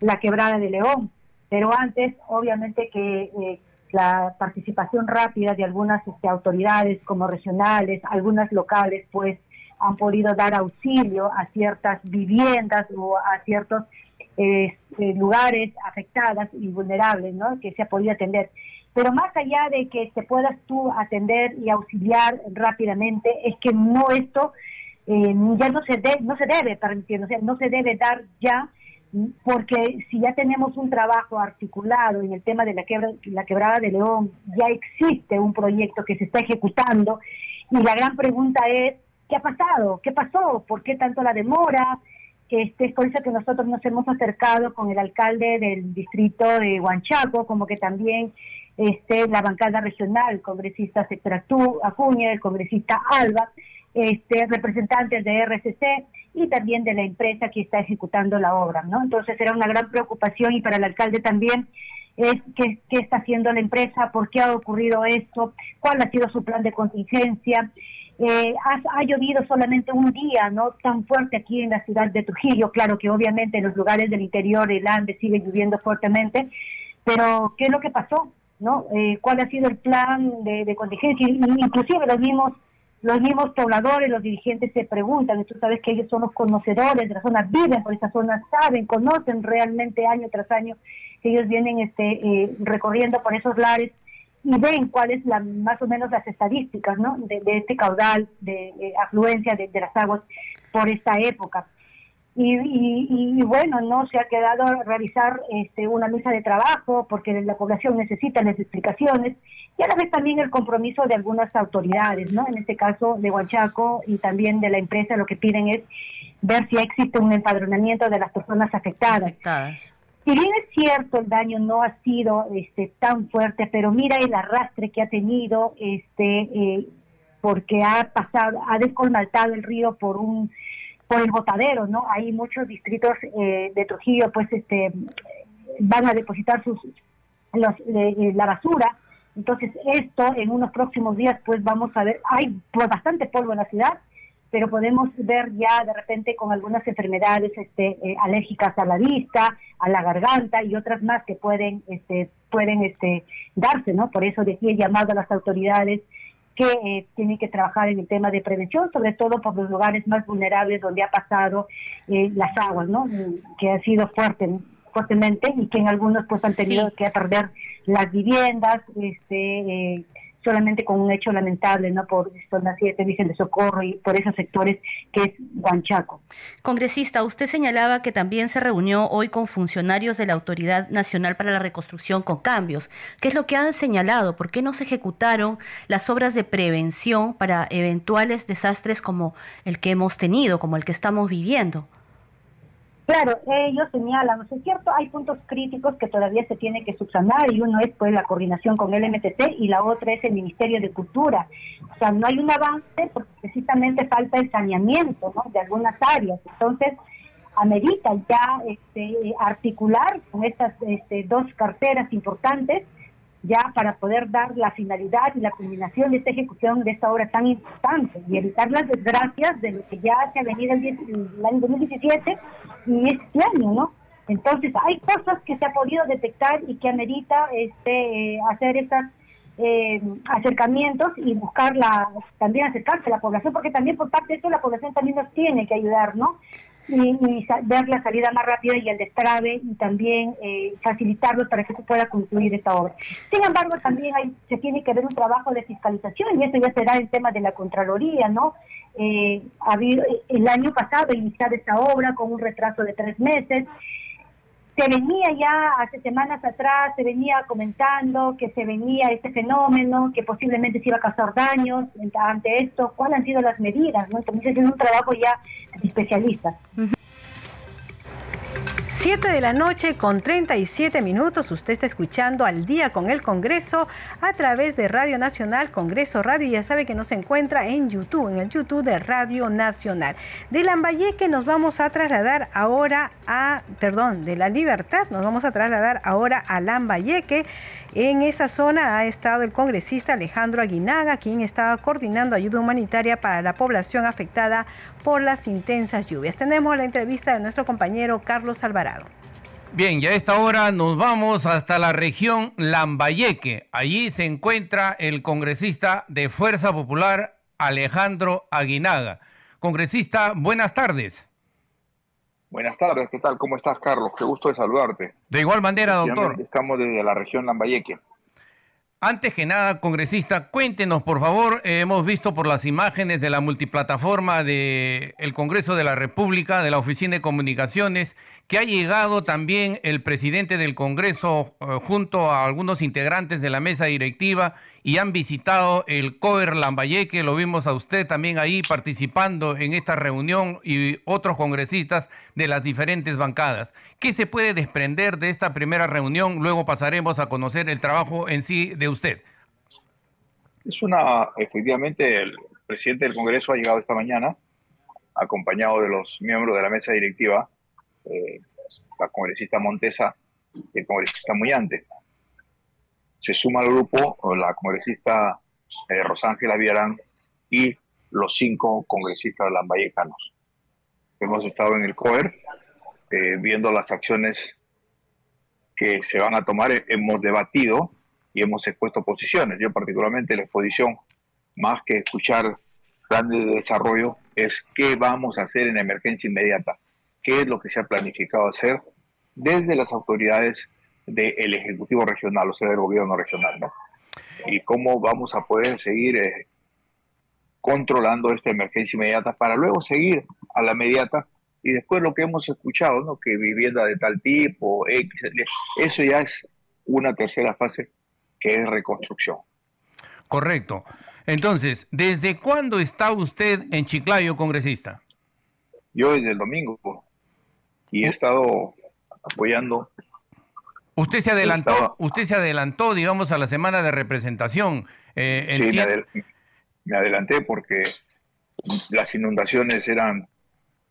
la quebrada de León. Pero antes, obviamente que eh, la participación rápida de algunas este, autoridades como regionales, algunas locales, pues han podido dar auxilio a ciertas viviendas o a ciertos este, lugares afectadas y vulnerables, ¿no? Que se ha podido atender. Pero más allá de que te puedas tú atender y auxiliar rápidamente, es que no esto eh, ya no se, no se debe permitir, o sea, no se debe dar ya porque si ya tenemos un trabajo articulado en el tema de la, la quebrada de León, ya existe un proyecto que se está ejecutando y la gran pregunta es, ¿qué ha pasado? ¿Qué pasó? ¿Por qué tanto la demora? Este, es por eso que nosotros nos hemos acercado con el alcalde del distrito de Huanchaco, como que también este, la bancada regional, el congresista Sector Acuña, el congresista Alba, este, representantes de RCC y también de la empresa que está ejecutando la obra, ¿no? Entonces era una gran preocupación y para el alcalde también es qué, está haciendo la empresa, por qué ha ocurrido esto, cuál ha sido su plan de contingencia. Eh, ha, llovido solamente un día, no tan fuerte aquí en la ciudad de Trujillo, claro que obviamente en los lugares del interior el Ande sigue lloviendo fuertemente, pero ¿qué es lo que pasó? ¿no? Eh, ¿Cuál ha sido el plan de, de contingencia? Inclusive los mismos los mismos pobladores, los dirigentes se preguntan, tú sabes que ellos son los conocedores de la zona, viven por esa zona, saben, conocen realmente año tras año, ellos vienen este, eh, recorriendo por esos lares y ven cuáles la, más o menos las estadísticas ¿no? de, este caudal de, afluencia de, las aguas por esta época. Y, y, bueno, no se ha quedado a realizar este, una mesa de trabajo porque la población necesita las explicaciones y a la vez también el compromiso de algunas autoridades, ¿no? En este caso de Huachaco y también de la empresa, lo que piden es ver si existe un empadronamiento de las personas afectadas. Si bien es cierto, el daño no ha sido este, tan fuerte, pero mira el arrastre que ha tenido, este, eh, porque ha pasado, ha descolmaltado el río por un por el botadero, ¿no? Hay muchos distritos eh, de Trujillo, pues, este, van a depositar sus los, eh, la basura entonces, esto en unos próximos días, pues vamos a ver, hay pues, bastante polvo en la ciudad, pero podemos ver ya de repente con algunas enfermedades este, eh, alérgicas a la vista, a la garganta y otras más que pueden, este, pueden este, darse, ¿no? Por eso decía llamado a las autoridades que eh, tienen que trabajar en el tema de prevención, sobre todo por los lugares más vulnerables donde ha pasado eh, las aguas, ¿no? Que ha sido fuerte, fuertemente y que en algunos pues han tenido que perder las viviendas, este, eh, solamente con un hecho lamentable, ¿no? Por zona 7, dicen de socorro y por esos sectores que es Huanchaco. Congresista, usted señalaba que también se reunió hoy con funcionarios de la Autoridad Nacional para la Reconstrucción con cambios. ¿Qué es lo que han señalado? ¿Por qué no se ejecutaron las obras de prevención para eventuales desastres como el que hemos tenido, como el que estamos viviendo? Claro, ellos señalan, ¿no es cierto? Hay puntos críticos que todavía se tiene que subsanar y uno es pues la coordinación con el MTT y la otra es el Ministerio de Cultura. O sea, no hay un avance porque precisamente falta el saneamiento de algunas áreas. Entonces, amerita ya este, articular con estas este, dos carteras importantes ya para poder dar la finalidad y la culminación de esta ejecución de esta obra tan importante y evitar las desgracias de lo que ya se ha venido el, el año 2017 y este año, ¿no? Entonces hay cosas que se ha podido detectar y que amerita este, eh, hacer estos eh, acercamientos y buscar la, también acercarse a la población, porque también por parte de eso la población también nos tiene que ayudar, ¿no? Y, ver la salida más rápida y el destrave y también eh, facilitarlo para que se pueda concluir esta obra. Sin embargo, también hay, se tiene que ver un trabajo de fiscalización y eso ya será el tema de la Contraloría, ¿no? Eh, el año pasado iniciar esta obra con un retraso de tres meses se venía ya hace semanas atrás, se venía comentando que se venía este fenómeno, que posiblemente se iba a causar daños ante esto, cuáles han sido las medidas, ¿no? Entonces es un trabajo ya de. 7 de la noche con 37 minutos. Usted está escuchando al día con el Congreso a través de Radio Nacional, Congreso Radio. Ya sabe que nos encuentra en YouTube, en el YouTube de Radio Nacional. De Lambayeque nos vamos a trasladar ahora a, perdón, de La Libertad, nos vamos a trasladar ahora a Lambayeque. En esa zona ha estado el congresista Alejandro Aguinaga, quien estaba coordinando ayuda humanitaria para la población afectada por las intensas lluvias. Tenemos la entrevista de nuestro compañero Carlos Alvarado. Bien, ya a esta hora nos vamos hasta la región Lambayeque. Allí se encuentra el congresista de Fuerza Popular Alejandro Aguinaga. Congresista, buenas tardes. Buenas tardes, ¿qué tal? ¿Cómo estás, Carlos? Qué gusto de saludarte. De igual manera, doctor. Estamos desde la región Lambayeque. Antes que nada, congresista, cuéntenos, por favor, eh, hemos visto por las imágenes de la multiplataforma del Congreso de la República, de la Oficina de Comunicaciones, que ha llegado también el presidente del Congreso eh, junto a algunos integrantes de la mesa directiva y han visitado el COER Lambayeque, lo vimos a usted también ahí participando en esta reunión y otros congresistas de las diferentes bancadas. ¿Qué se puede desprender de esta primera reunión? Luego pasaremos a conocer el trabajo en sí de usted. Es una, efectivamente, el presidente del Congreso ha llegado esta mañana, acompañado de los miembros de la mesa directiva, eh, la congresista Montesa y el congresista Muyante se suma al grupo la congresista eh, Rosángela Villarán y los cinco congresistas lambayecanos. Hemos estado en el COER eh, viendo las acciones que se van a tomar, hemos debatido y hemos expuesto posiciones. Yo particularmente la exposición, más que escuchar planes de desarrollo, es qué vamos a hacer en emergencia inmediata, qué es lo que se ha planificado hacer desde las autoridades del Ejecutivo Regional, o sea, del Gobierno Regional, ¿no? Y cómo vamos a poder seguir eh, controlando esta emergencia inmediata para luego seguir a la inmediata y después lo que hemos escuchado, ¿no? Que vivienda de tal tipo, X, eso ya es una tercera fase que es reconstrucción. Correcto. Entonces, ¿desde cuándo está usted en Chiclayo, congresista? Yo desde el domingo y he estado apoyando Usted se adelantó, usted se adelantó, digamos, a la semana de representación. Eh, sí, me, adelanté porque las inundaciones eran,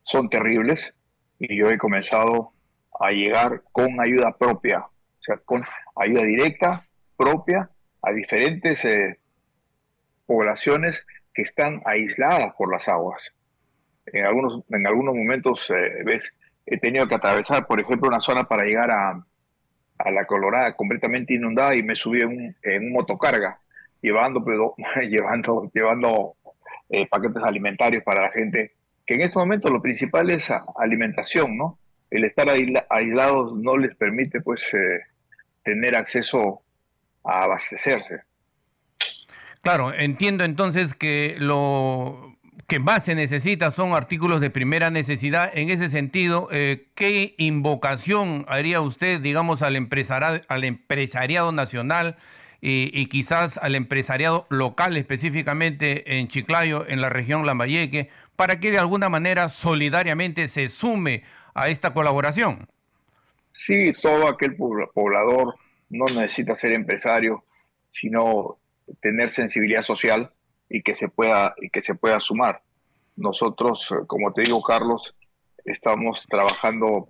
son terribles y yo he comenzado a llegar con ayuda propia, o sea, con ayuda directa, propia, a diferentes eh, poblaciones que están aisladas por las aguas. En algunos, en algunos momentos, eh, ves, he tenido que atravesar, por ejemplo, una zona para llegar a, a la Colorada completamente inundada y me subí en un, en motocarga llevando, llevando, llevando eh, paquetes alimentarios para la gente, que en este momento lo principal es alimentación, ¿no? El estar aislados no les permite pues eh, tener acceso a abastecerse. Claro, entiendo entonces que lo que más se necesita son artículos de primera necesidad. En ese sentido, eh, ¿qué invocación haría usted, digamos, al empresariado, al empresariado nacional y, quizás al empresariado local, específicamente en Chiclayo, en la región Lambayeque, para que de alguna manera solidariamente se sume a esta colaboración. Sí, todo aquel poblador no necesita ser empresario, sino tener sensibilidad social y que se pueda y que se pueda sumar. Nosotros, eh, como te digo, Carlos, estamos trabajando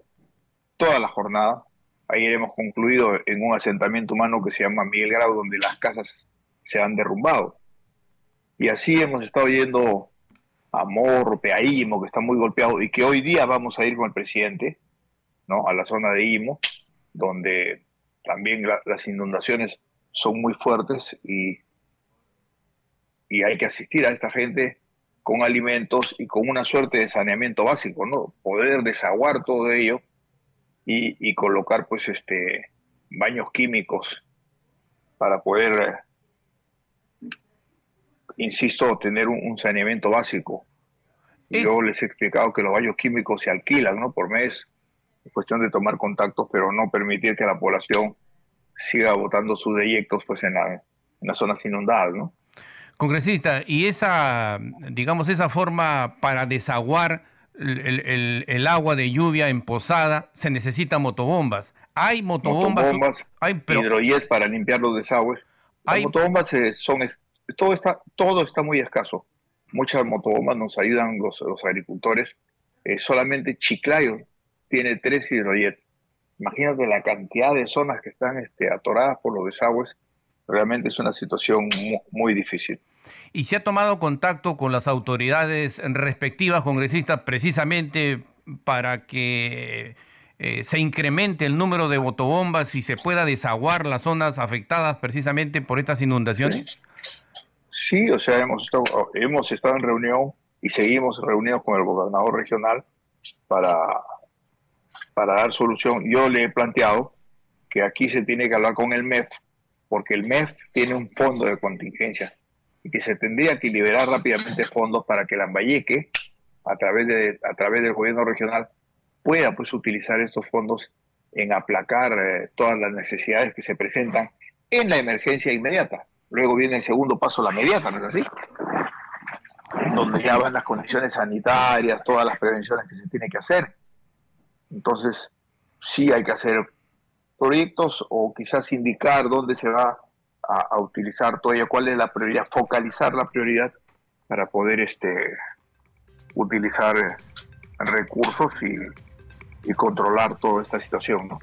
toda la jornada. Ayer hemos concluido en un asentamiento humano que se llama Miguel Grau, donde las casas se han derrumbado. Y así hemos estado yendo a Morro, Peaímo, que está muy golpeado, y que hoy día vamos a ir con el presidente, ¿no? A la zona de Imo, donde también las inundaciones son muy fuertes y, y hay que asistir a esta gente con alimentos y con una suerte de saneamiento básico, ¿no? Poder desaguar todo ello y, colocar, pues, este, baños químicos para poder, insisto, tener un, saneamiento básico. Yo les he explicado que los baños químicos se alquilan, ¿no? Por mes, es cuestión de tomar contactos, pero no permitir que la población siga botando sus deyectos, pues, en, en las zonas inundadas, ¿no? Congresista, y esa, digamos, esa forma para desaguar el, agua de lluvia en Posada, se necesita motobombas. Hay motobombas. hay pero, para limpiar los desagües. Hay motobombas eh, son, todo está, todo está muy escaso. Muchas motobombas nos ayudan los, los agricultores. Eh, solamente Chiclayo tiene tres hidrojet. Imagínate la cantidad de zonas que están este, atoradas por los desagües realmente es una situación muy, difícil. ¿Y se ha tomado contacto con las autoridades respectivas, congresistas, precisamente para que eh, se incremente el número de botobombas y se pueda desaguar las zonas afectadas precisamente por estas inundaciones? Sí, o sea, hemos estado, hemos estado en reunión y seguimos reunidos con el gobernador regional para, para dar solución. Yo le he planteado que aquí se tiene que hablar con el MEF porque el MEF tiene un fondo de contingencia y que se tendría que liberar rápidamente fondos para que Lambayeque, a través, de, a través del gobierno regional, pueda pues utilizar estos fondos en aplacar eh, todas las necesidades que se presentan en la emergencia inmediata. Luego viene el segundo paso, la mediata, ¿no es así? Donde ya van las condiciones sanitarias, todas las prevenciones que se tiene que hacer. Entonces, sí hay que hacer proyectos o quizás indicar dónde se va a, utilizar ello, cuál es la prioridad, focalizar la prioridad para poder este utilizar recursos y, y controlar toda esta situación, ¿no?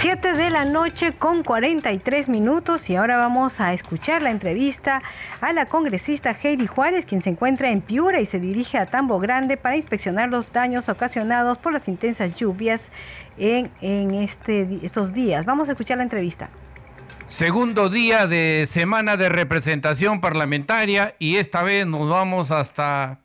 7 de la noche con 43 minutos y ahora vamos a escuchar la entrevista a la congresista Heidi Juárez, quien se encuentra en Piura y se dirige a Tambo Grande para inspeccionar los daños ocasionados por las intensas lluvias en, en este, estos días. Vamos a escuchar la entrevista. Segundo día de semana de representación parlamentaria y esta vez nos vamos hasta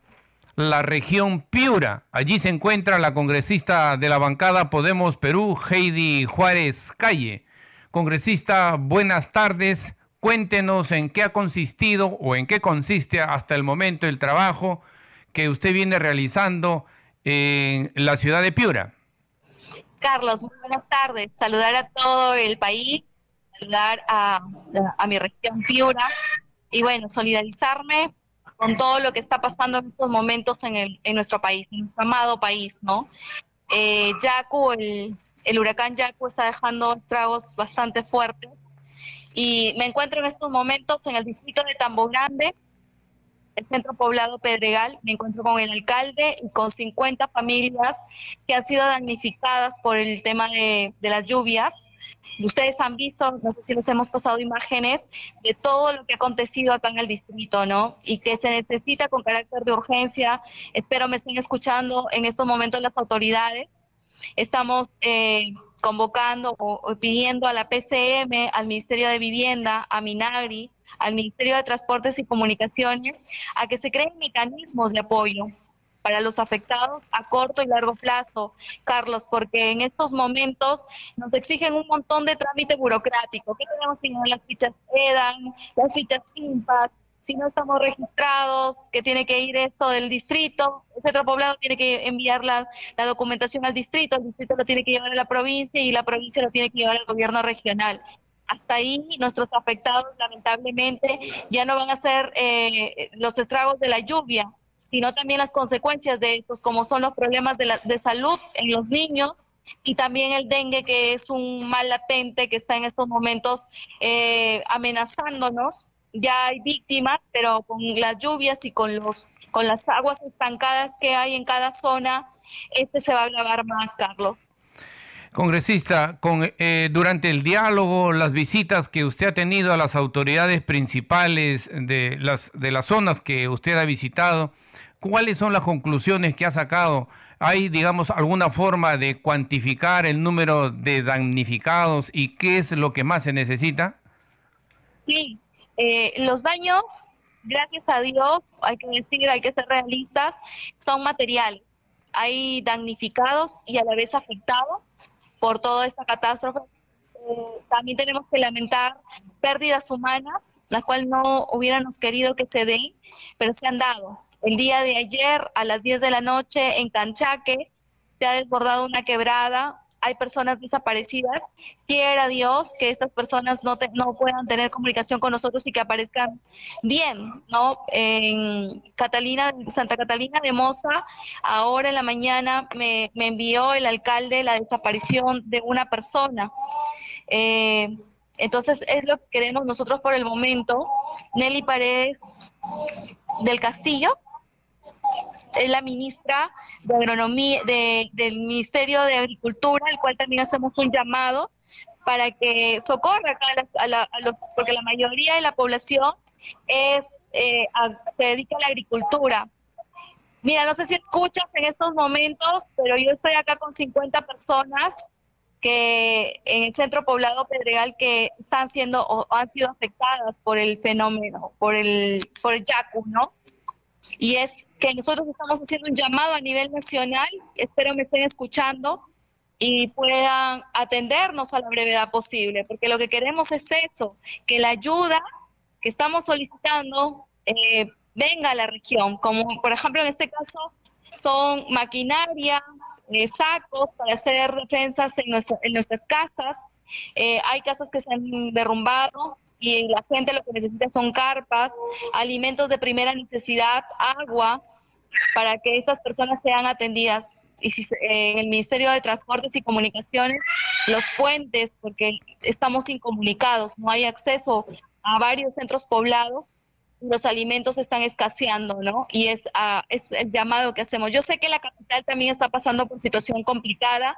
la región Piura. Allí se encuentra la congresista de la bancada Podemos Perú, Heidi Juárez Calle. Congresista, buenas tardes. Cuéntenos en qué ha consistido o en qué consiste hasta el momento el trabajo que usted viene realizando en la ciudad de Piura. Carlos, muy buenas tardes. Saludar a todo el país, saludar a, a mi región Piura y bueno, solidarizarme con todo lo que está pasando en estos momentos en, el, en nuestro país, en nuestro amado país, ¿no? Eh, el, el huracán Yaku está dejando estragos bastante fuertes y me encuentro en estos momentos en el distrito de Tambo Grande, el centro poblado Pedregal, me encuentro con el alcalde y con 50 familias que han sido damnificadas por el tema de las lluvias ustedes han visto, no sé si les hemos pasado imágenes de todo lo que ha acontecido acá en el distrito, ¿no? Y que se necesita con carácter de urgencia. Espero me estén escuchando en estos momentos las autoridades. Estamos eh, convocando o, pidiendo a la PCM, al Ministerio de Vivienda, a Minagri, al Ministerio de Transportes y Comunicaciones, a que se creen mecanismos de apoyo para los afectados a corto y largo plazo, Carlos, porque en estos momentos nos exigen un montón de trámite burocrático. ¿Qué tenemos que llenar las fichas EDAN, las fichas IMPACT? si no estamos registrados, que tiene que ir esto del distrito, el centro poblado tiene que enviar la, la, documentación al distrito, el distrito lo tiene que llevar a la provincia y la provincia lo tiene que llevar al gobierno regional. Hasta ahí nuestros afectados lamentablemente ya no van a ser eh, los estragos de la lluvia, sino también las consecuencias de estos, como son los problemas de, la, salud en los niños y también el dengue, que es un mal latente que está en estos momentos eh, amenazándonos. Ya hay víctimas, pero con las lluvias y con los con las aguas estancadas que hay en cada zona, este se va a agravar más, Carlos. Congresista, con, eh, durante el diálogo, las visitas que usted ha tenido a las autoridades principales de las, de las zonas que usted ha visitado, ¿cuáles son las conclusiones que ha sacado? ¿Hay, digamos, alguna forma de cuantificar el número de damnificados y qué es lo que más se necesita? Sí, eh, los daños gracias a Dios, hay que decir, hay que ser realistas, son materiales. Hay damnificados y a la vez afectados por toda esta catástrofe. Eh, también tenemos que lamentar pérdidas humanas, las cuales no hubiéramos querido que se den, pero se han dado. El día de ayer, a las 10 de la noche, en Canchaque, se ha desbordado una quebrada, hay personas desaparecidas. Quiera Dios que estas personas no, no puedan tener comunicación con nosotros y que aparezcan bien, ¿no? En Catalina, Santa Catalina de Moza, ahora en la mañana me, envió el alcalde la desaparición de una persona. Eh, entonces es lo que queremos nosotros por el momento. Nelly Paredes del Castillo es la ministra de Agronomía del Ministerio de Agricultura, al cual también hacemos un llamado para que socorra a, la, porque la mayoría de la población es eh, se dedica a la agricultura. Mira, no sé si escuchas en estos momentos, pero yo estoy acá con 50 personas que en el centro poblado Pedregal que están siendo o han sido afectadas por el fenómeno, por el por el yacu, ¿no? Y es que nosotros estamos haciendo un llamado a nivel nacional, espero me estén escuchando y puedan atendernos a la brevedad posible, porque lo que queremos es eso, que la ayuda que estamos solicitando eh, venga a la región, como por ejemplo en este caso son maquinaria, eh, sacos para hacer defensas en, en nuestras casas, eh, hay casas que se han derrumbado, y la gente lo que necesita son carpas, alimentos de primera necesidad, agua, para que estas personas sean atendidas. Y eh, en el Ministerio de Transportes y Comunicaciones, los puentes, porque estamos incomunicados, no hay acceso a varios centros poblados, los alimentos están escaseando, ¿no? Y es, uh, es el llamado que hacemos. Yo sé que la capital también está pasando por situación complicada,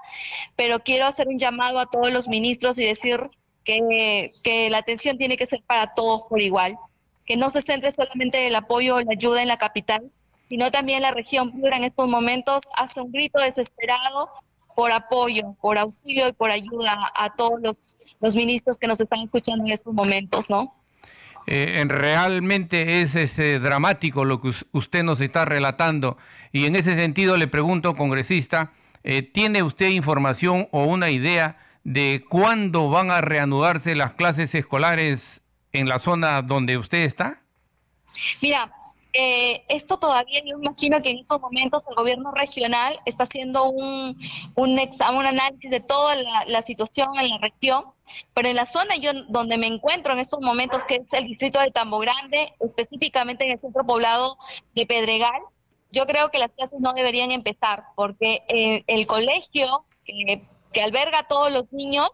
pero quiero hacer un llamado a todos los ministros y decir que, la atención tiene que ser para todos por igual, que no se centre solamente en el apoyo o la ayuda en la capital, sino también la región Piura en estos momentos hace un grito desesperado por apoyo, por auxilio y por ayuda a todos los, los ministros que nos están escuchando en estos momentos, ¿no? Eh, realmente es este, dramático lo que usted nos está relatando y en ese sentido le pregunto, congresista, eh, ¿tiene usted información o una idea de cuándo van a reanudarse las clases escolares en la zona donde usted está? Mira, eh, esto todavía yo imagino que en estos momentos el gobierno regional está haciendo un, un, un análisis de toda la, situación en la región, pero en la zona yo donde me encuentro en estos momentos, que es el distrito de Tambo Grande, específicamente en el centro poblado de Pedregal, yo creo que las clases no deberían empezar, porque eh, el colegio que que alberga a todos los niños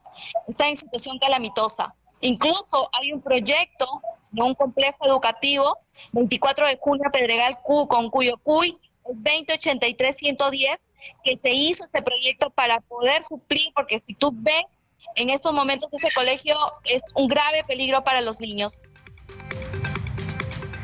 está en situación calamitosa. Incluso hay un proyecto un complejo educativo, 24 de junio Pedregal Q, con cuyo CUI es 2083-110, que se hizo ese proyecto para poder suplir, porque si tú ves en estos momentos ese colegio es un grave peligro para los niños.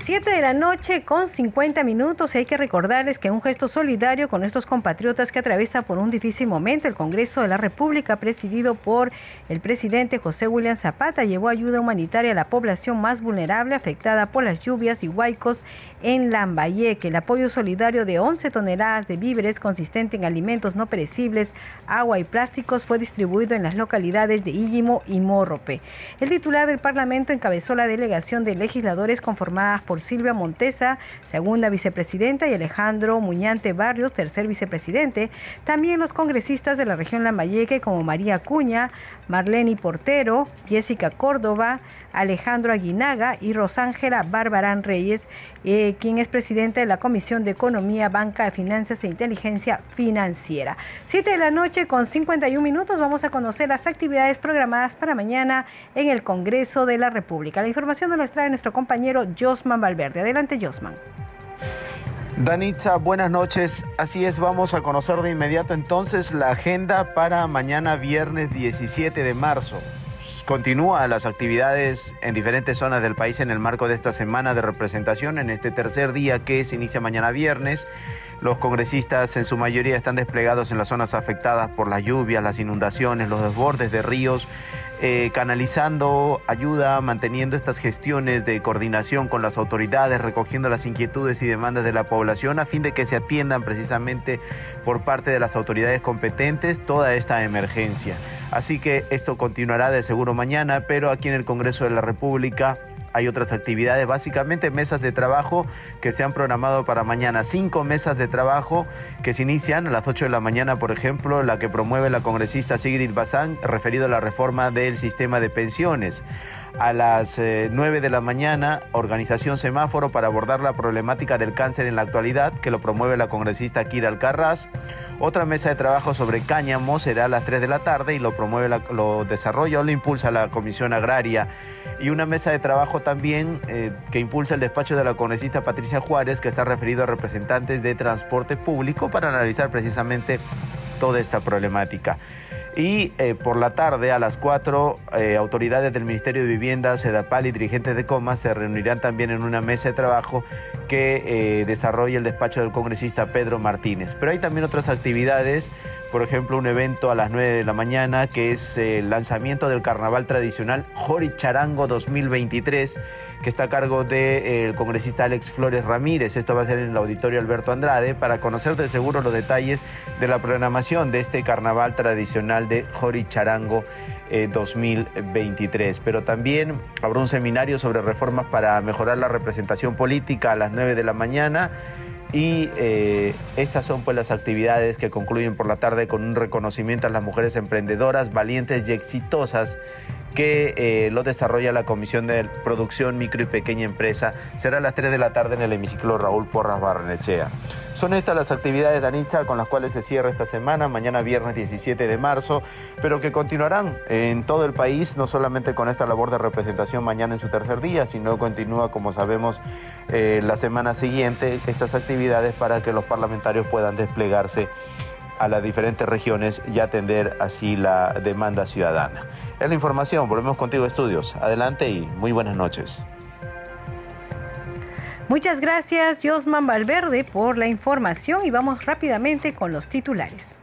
7 de la noche con 50 minutos y hay que recordarles que un gesto solidario con estos compatriotas que atraviesan por un difícil momento, el Congreso de la República, presidido por el presidente José William Zapata, llevó ayuda humanitaria a la población más vulnerable afectada por las lluvias y huaicos en Lambayeque. El apoyo solidario de 11 toneladas de víveres consistente en alimentos no perecibles, agua y plásticos fue distribuido en las localidades de Illimo y Morrope. El titular del Parlamento encabezó la delegación de legisladores conformadas por Silvia Montesa, segunda vicepresidenta, y Alejandro Muñante Barrios, tercer vicepresidente. También los congresistas de la región Lambayeque como María Cuña, Marlene Portero, Jessica Córdoba, Alejandro Aguinaga y Rosángela Barbarán Reyes, eh, quien es presidente de la Comisión de Economía, Banca, Finanzas e Inteligencia Financiera. Siete de la noche con 51 minutos vamos a conocer las actividades programadas para mañana en el Congreso de la República. La información nos la trae nuestro compañero Josman Valverde. Adelante, Josman. Danitza, buenas noches. Así es, vamos a conocer de inmediato entonces la agenda para mañana viernes 17 de marzo. Continúa las actividades en diferentes zonas del país en el marco de esta semana de representación, en este tercer día que se inicia mañana viernes. Los congresistas en su mayoría están desplegados en las zonas afectadas por las lluvias, las inundaciones, los desbordes de ríos, eh, canalizando ayuda, manteniendo estas gestiones de coordinación con las autoridades, recogiendo las inquietudes y demandas de la población a fin de que se atiendan precisamente por parte de las autoridades competentes toda esta emergencia. Así que esto continuará de seguro mañana, pero aquí en el Congreso de la República hay otras actividades, básicamente mesas de trabajo que se han programado para mañana. Cinco mesas de trabajo que se inician a las 8 de la mañana, por ejemplo, la que promueve la congresista Sigrid Bazán, referido a la reforma del sistema de pensiones a las 9 eh, de la mañana, organización semáforo para abordar la problemática del cáncer en la actualidad, que lo promueve la congresista Kira Alcarraz. Otra mesa de trabajo sobre cáñamo será a las 3 de la tarde y lo promueve, lo desarrolla o lo impulsa la Comisión Agraria. Y una mesa de trabajo también eh, que impulsa el despacho de la congresista Patricia Juárez, que está referido a representantes de transporte público para analizar precisamente toda esta problemática. Y eh, por la tarde, a las 4, eh, autoridades del Ministerio de Vivienda, SEDAPAL y dirigentes de Comas se reunirán también en una mesa de trabajo que eh, desarrolla el despacho del congresista Pedro Martínez. Pero hay también otras actividades, por ejemplo, un evento a las 9 de la mañana que es el lanzamiento del carnaval tradicional Jori Charango 2023, que está a cargo del congresista Alex Flores Ramírez. Esto va a ser en el auditorio Alberto Andrade para conocer de seguro los detalles de la programación de este carnaval tradicional de Jori Charango 2023. Pero también habrá un seminario sobre reformas para mejorar la representación política a las 9 de la mañana. Y eh, estas son pues las actividades que concluyen por la tarde con un reconocimiento a las mujeres emprendedoras, valientes y exitosas que eh, lo desarrolla la Comisión de Producción Micro y Pequeña Empresa. Será a las 3 de la tarde en el hemiciclo Raúl Porras Barnechea. Son estas las actividades de Anitza con las cuales se cierra esta semana, mañana viernes 17 de marzo, pero que continuarán en todo el país, no solamente con esta labor de representación mañana en su tercer día, sino continúa, como sabemos, eh, la semana siguiente estas actividades para que los parlamentarios puedan desplegarse a las diferentes regiones y atender así la demanda ciudadana. Es la información, volvemos contigo estudios. Adelante y muy buenas noches. Muchas gracias Josman Valverde por la información y vamos rápidamente con los titulares.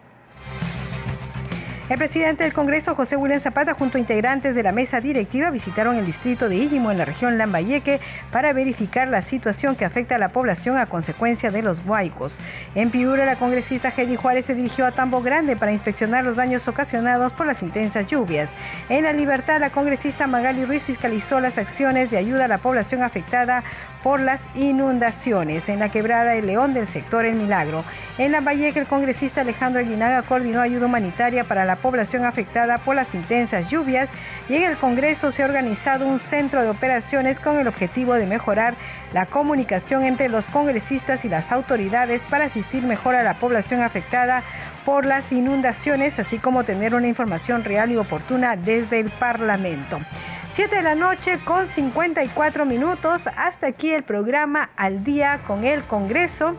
El presidente del Congreso, José William Zapata, junto a integrantes de la mesa directiva, visitaron el distrito de Illimo en la región Lambayeque para verificar la situación que afecta a la población a consecuencia de los huaicos. En Piura, la congresista Hedy Juárez se dirigió a Tambo Grande para inspeccionar los daños ocasionados por las intensas lluvias. En La Libertad, la congresista Magali Ruiz fiscalizó las acciones de ayuda a la población afectada por las inundaciones en la quebrada El León del sector El Milagro. En la Valleca, el congresista Alejandro Aguinaga coordinó ayuda humanitaria para la población afectada por las intensas lluvias y en el Congreso se ha organizado un centro de operaciones con el objetivo de mejorar la comunicación entre los congresistas y las autoridades para asistir mejor a la población afectada por las inundaciones, así como tener una información real y oportuna desde el Parlamento. 7 de la noche con 54 minutos. Hasta aquí el programa Al día con el Congreso.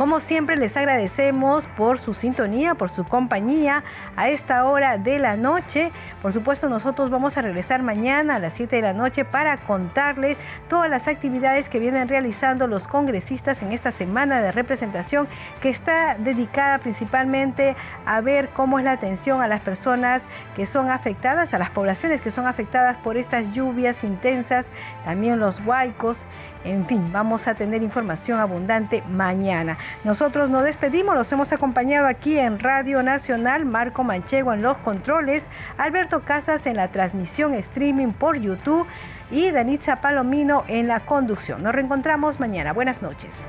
Como siempre les agradecemos por su sintonía, por su compañía a esta hora de la noche. Por supuesto nosotros vamos a regresar mañana a las 7 de la noche para contarles todas las actividades que vienen realizando los congresistas en esta semana de representación que está dedicada principalmente a ver cómo es la atención a las personas que son afectadas, a las poblaciones que son afectadas por estas lluvias intensas, también los huaicos. En fin, vamos a tener información abundante mañana. Nosotros nos despedimos, los hemos acompañado aquí en Radio Nacional, Marco Manchego en los controles, Alberto Casas en la transmisión streaming por YouTube. y Danitza Palomino en la conducción. Nos reencontramos mañana. Buenas noches.